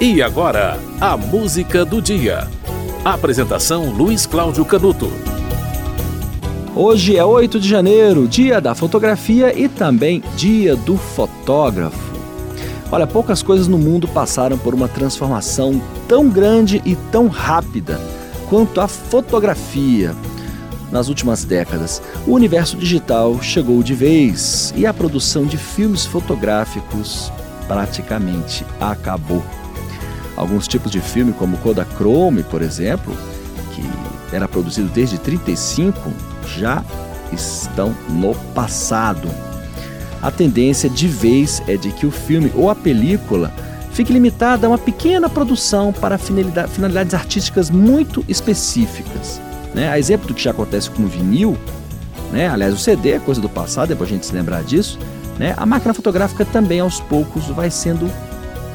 E agora, a música do dia. Apresentação Luiz Cláudio Canuto. Hoje é 8 de janeiro, dia da fotografia e também dia do fotógrafo. Olha, poucas coisas no mundo passaram por uma transformação tão grande e tão rápida quanto a fotografia. Nas últimas décadas, o universo digital chegou de vez e a produção de filmes fotográficos praticamente acabou. Alguns tipos de filme, como Kodachrome, por exemplo, que era produzido desde 35, já estão no passado. A tendência de vez é de que o filme ou a película fique limitada a uma pequena produção para finalidades artísticas muito específicas. Né? A exemplo do que já acontece com o vinil, né? aliás, o CD é coisa do passado, é para a gente se lembrar disso. Né? A máquina fotográfica também aos poucos vai sendo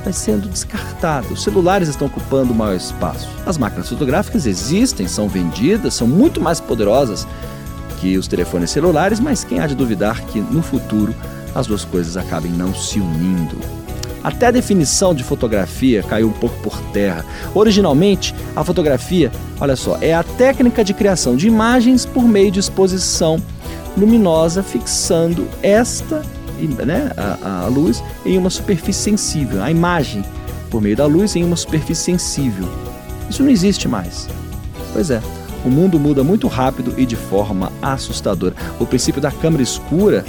vai sendo descartada. Os celulares estão ocupando o maior espaço. As máquinas fotográficas existem, são vendidas, são muito mais poderosas que os telefones celulares, mas quem há de duvidar que no futuro as duas coisas acabem não se unindo? Até a definição de fotografia caiu um pouco por terra. Originalmente, a fotografia, olha só, é a técnica de criação de imagens por meio de exposição luminosa fixando esta né, a, a luz em uma superfície sensível, a imagem por meio da luz em uma superfície sensível. Isso não existe mais. Pois é, o mundo muda muito rápido e de forma assustadora. O princípio da câmera escura,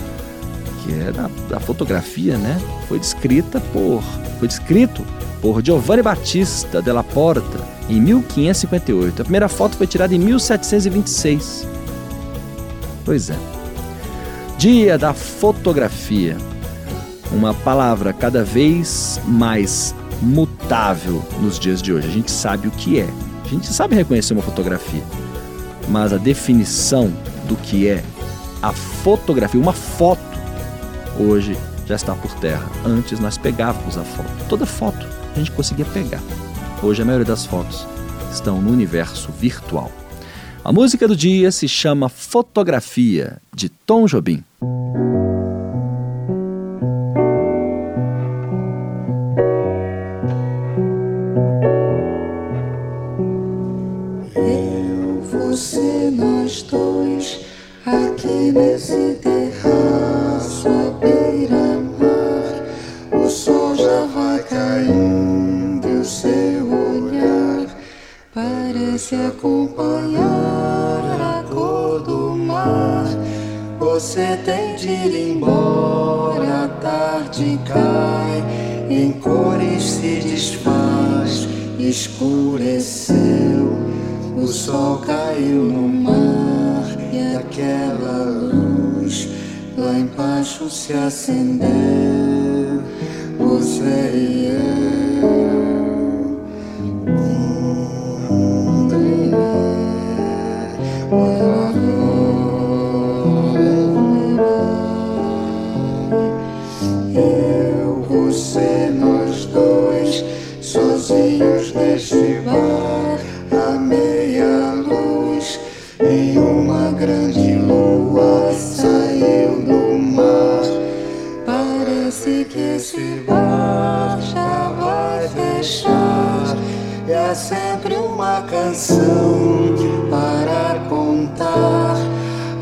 que é da, da fotografia, né, foi descrita por, foi descrito por Giovanni Battista della Porta em 1558. A primeira foto foi tirada em 1726. Pois é. Dia da Fotografia. Uma palavra cada vez mais mutável nos dias de hoje. A gente sabe o que é. A gente sabe reconhecer uma fotografia. Mas a definição do que é a fotografia, uma foto, hoje já está por terra. Antes nós pegávamos a foto. Toda foto a gente conseguia pegar. Hoje a maioria das fotos estão no universo virtual. A música do dia se chama Fotografia, de Tom Jobim. Eu, você, nós dois, aqui nesse terraço à beira-mar, o sol já vai caindo o seu olhar parece acompanhar Você tem de ir embora, a tarde cai, em cores se desfaz, escureceu, o sol caiu no mar e aquela luz lá embaixo se acendeu. Você e eu. Sempre uma canção para contar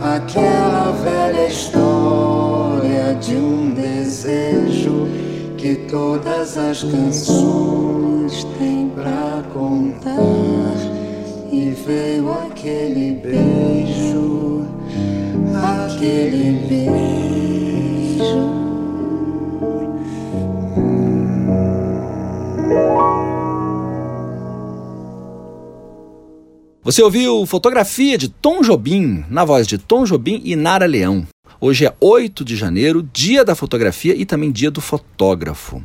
aquela velha história de um desejo que todas as canções têm pra contar. E veio aquele beijo, aquele beijo. Você ouviu Fotografia de Tom Jobim, na voz de Tom Jobim e Nara Leão. Hoje é 8 de janeiro, dia da fotografia e também dia do fotógrafo.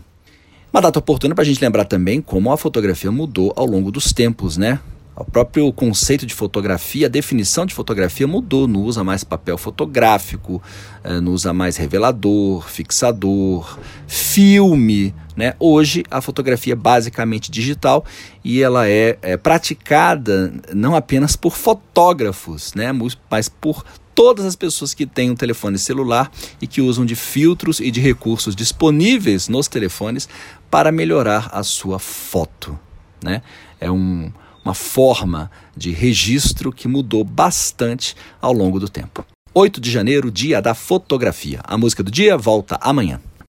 Uma data oportuna para a gente lembrar também como a fotografia mudou ao longo dos tempos, né? O próprio conceito de fotografia, a definição de fotografia mudou, não usa mais papel fotográfico, eh, não usa mais revelador, fixador, filme. Né? Hoje a fotografia é basicamente digital e ela é, é praticada não apenas por fotógrafos, né? mas por todas as pessoas que têm um telefone celular e que usam de filtros e de recursos disponíveis nos telefones para melhorar a sua foto. Né? É um, uma forma de registro que mudou bastante ao longo do tempo. 8 de janeiro, dia da fotografia. A música do dia volta amanhã.